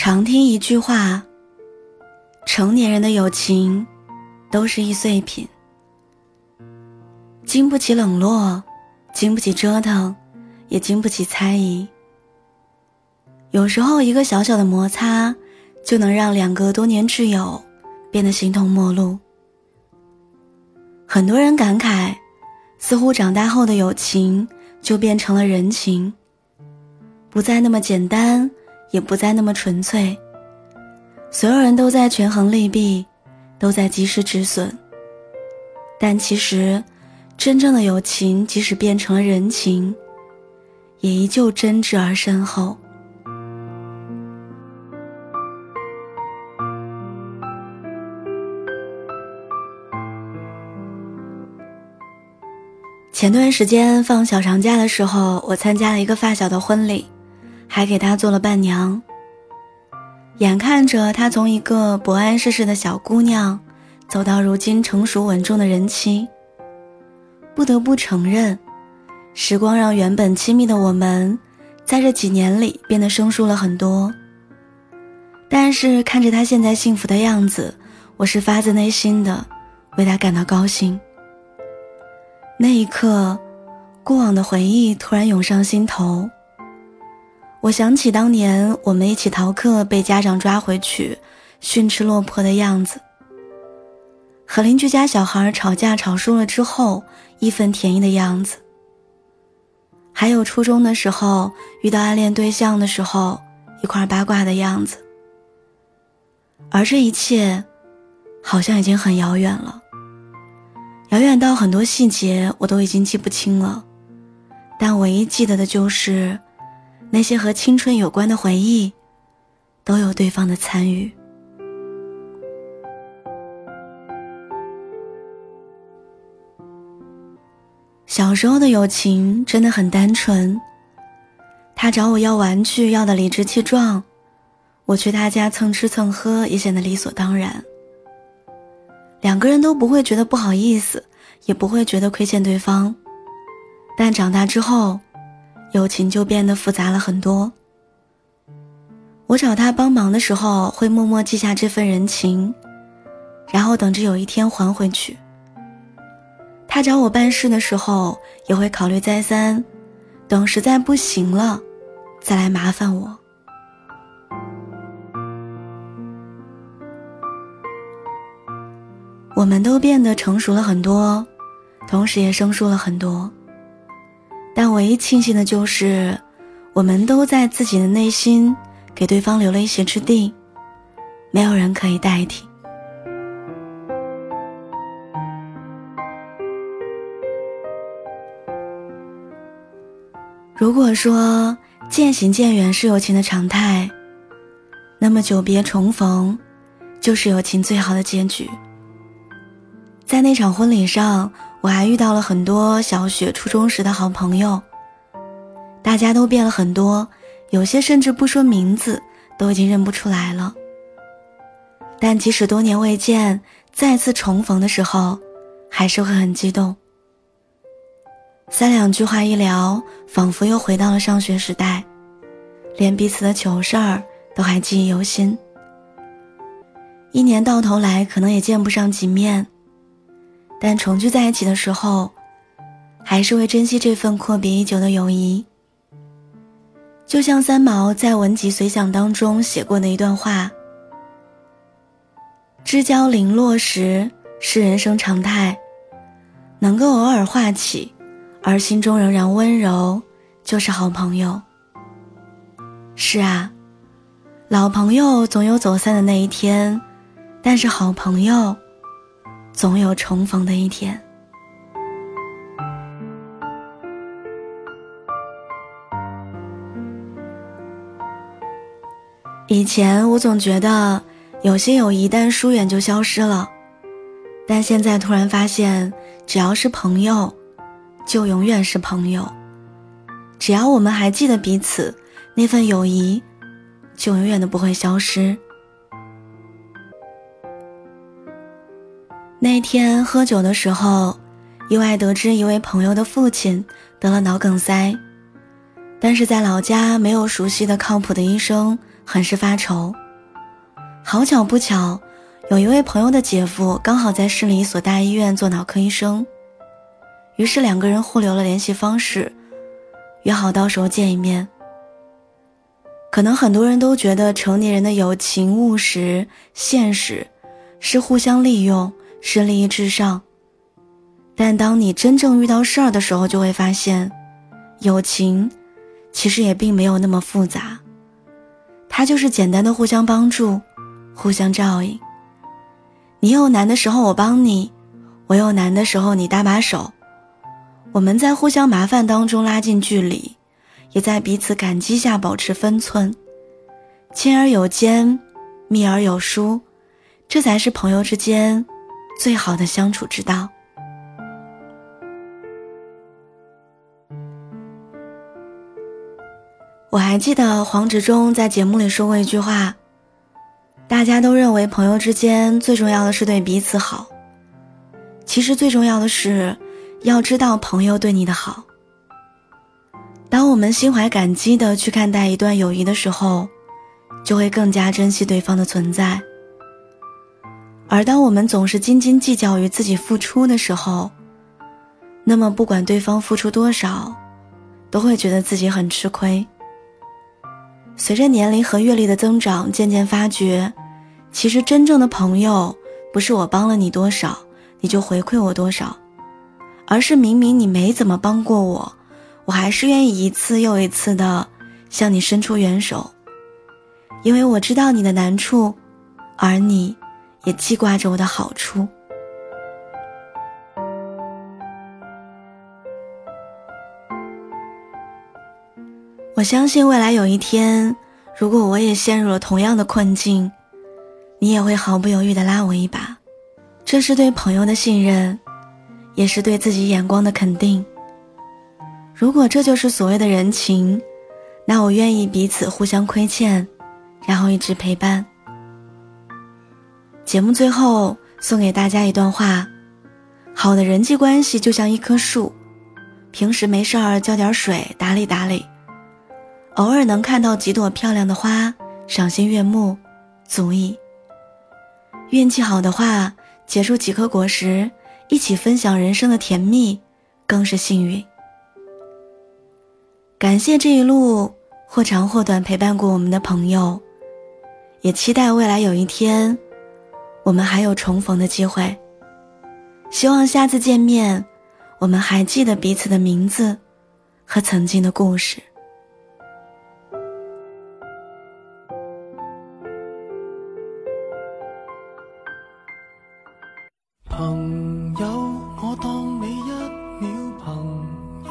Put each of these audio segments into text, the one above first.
常听一句话：成年人的友情都是易碎品，经不起冷落，经不起折腾，也经不起猜疑。有时候，一个小小的摩擦，就能让两个多年挚友变得形同陌路。很多人感慨，似乎长大后的友情就变成了人情，不再那么简单。也不再那么纯粹。所有人都在权衡利弊，都在及时止损。但其实，真正的友情，即使变成了人情，也依旧真挚而深厚。前段时间放小长假的时候，我参加了一个发小的婚礼。还给她做了伴娘。眼看着她从一个不谙世事的小姑娘，走到如今成熟稳重的人妻，不得不承认，时光让原本亲密的我们，在这几年里变得生疏了很多。但是看着她现在幸福的样子，我是发自内心的为她感到高兴。那一刻，过往的回忆突然涌上心头。我想起当年我们一起逃课被家长抓回去，训斥落魄的样子；和邻居家小孩吵架吵输了之后义愤填膺的样子；还有初中的时候遇到暗恋对象的时候一块八卦的样子。而这一切，好像已经很遥远了，遥远到很多细节我都已经记不清了，但唯一记得的就是。那些和青春有关的回忆，都有对方的参与。小时候的友情真的很单纯。他找我要玩具，要的理直气壮；我去他家蹭吃蹭喝，也显得理所当然。两个人都不会觉得不好意思，也不会觉得亏欠对方。但长大之后，友情就变得复杂了很多。我找他帮忙的时候，会默默记下这份人情，然后等着有一天还回去。他找我办事的时候，也会考虑再三，等实在不行了，再来麻烦我。我们都变得成熟了很多，同时也生疏了很多。但唯一庆幸的就是，我们都在自己的内心给对方留了一席之地，没有人可以代替。如果说渐行渐远是友情的常态，那么久别重逢，就是友情最好的结局。在那场婚礼上。我还遇到了很多小学、初中时的好朋友，大家都变了很多，有些甚至不说名字都已经认不出来了。但即使多年未见，再次重逢的时候，还是会很激动。三两句话一聊，仿佛又回到了上学时代，连彼此的糗事儿都还记忆犹新。一年到头来，可能也见不上几面。但重聚在一起的时候，还是会珍惜这份阔别已久的友谊。就像三毛在《文集随想》当中写过的一段话：“知交零落时是人生常态，能够偶尔话起，而心中仍然温柔，就是好朋友。”是啊，老朋友总有走散的那一天，但是好朋友。总有重逢的一天。以前我总觉得有些友谊一旦疏远就消失了，但现在突然发现，只要是朋友，就永远是朋友。只要我们还记得彼此，那份友谊就永远都不会消失。那天喝酒的时候，意外得知一位朋友的父亲得了脑梗塞，但是在老家没有熟悉的靠谱的医生很是发愁。好巧不巧，有一位朋友的姐夫刚好在市里一所大医院做脑科医生，于是两个人互留了联系方式，约好到时候见一面。可能很多人都觉得成年人的友情务实、现实，是互相利用，是利益至上。但当你真正遇到事儿的时候，就会发现，友情其实也并没有那么复杂，它就是简单的互相帮助。互相照应。你有难的时候我帮你，我有难的时候你搭把手。我们在互相麻烦当中拉近距离，也在彼此感激下保持分寸。亲而有间，密而有疏，这才是朋友之间最好的相处之道。我还记得黄执中在节目里说过一句话。大家都认为朋友之间最重要的是对彼此好，其实最重要的是要知道朋友对你的好。当我们心怀感激的去看待一段友谊的时候，就会更加珍惜对方的存在。而当我们总是斤斤计较于自己付出的时候，那么不管对方付出多少，都会觉得自己很吃亏。随着年龄和阅历的增长，渐渐发觉，其实真正的朋友不是我帮了你多少，你就回馈我多少，而是明明你没怎么帮过我，我还是愿意一次又一次的向你伸出援手，因为我知道你的难处，而你也记挂着我的好处。我相信未来有一天，如果我也陷入了同样的困境，你也会毫不犹豫的拉我一把。这是对朋友的信任，也是对自己眼光的肯定。如果这就是所谓的人情，那我愿意彼此互相亏欠，然后一直陪伴。节目最后送给大家一段话：好的人际关系就像一棵树，平时没事儿浇点水，打理打理。偶尔能看到几朵漂亮的花，赏心悦目，足矣。运气好的话，结出几颗果实，一起分享人生的甜蜜，更是幸运。感谢这一路或长或短陪伴过我们的朋友，也期待未来有一天，我们还有重逢的机会。希望下次见面，我们还记得彼此的名字和曾经的故事。朋友，我当你一秒朋友；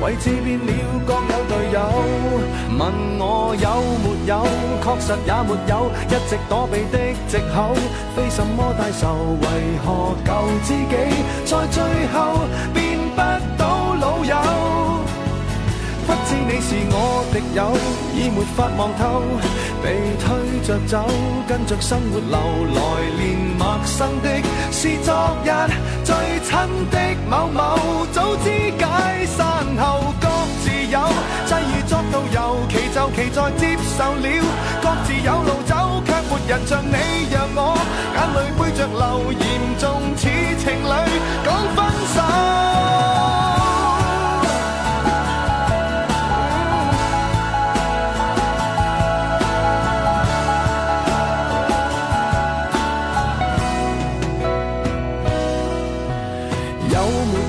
位置变了，各有队友。问我有没有，确实也没有，一直躲避的藉口，非什么大仇，为何旧知己在最后变不到老友？知你是我敌友，已没法望透，被推着走，跟着生活流，来年陌生的是昨日最亲的某某，早知解散后各自有，际遇作到尤其就其在接受了，各自有路走，却没人像你让我眼泪背着流，严重似情侣讲分手。